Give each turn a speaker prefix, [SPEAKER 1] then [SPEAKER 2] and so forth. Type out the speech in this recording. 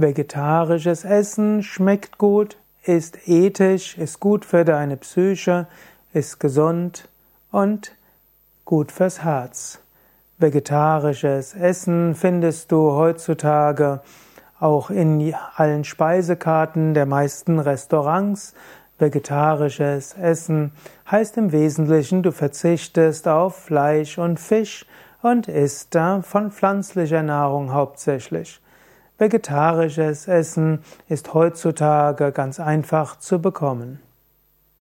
[SPEAKER 1] Vegetarisches Essen schmeckt gut, ist ethisch, ist gut für deine Psyche, ist gesund und gut fürs Herz. Vegetarisches Essen findest du heutzutage auch in allen Speisekarten der meisten Restaurants. Vegetarisches Essen heißt im Wesentlichen, du verzichtest auf Fleisch und Fisch und isst da von pflanzlicher Nahrung hauptsächlich. Vegetarisches Essen ist heutzutage ganz einfach zu bekommen.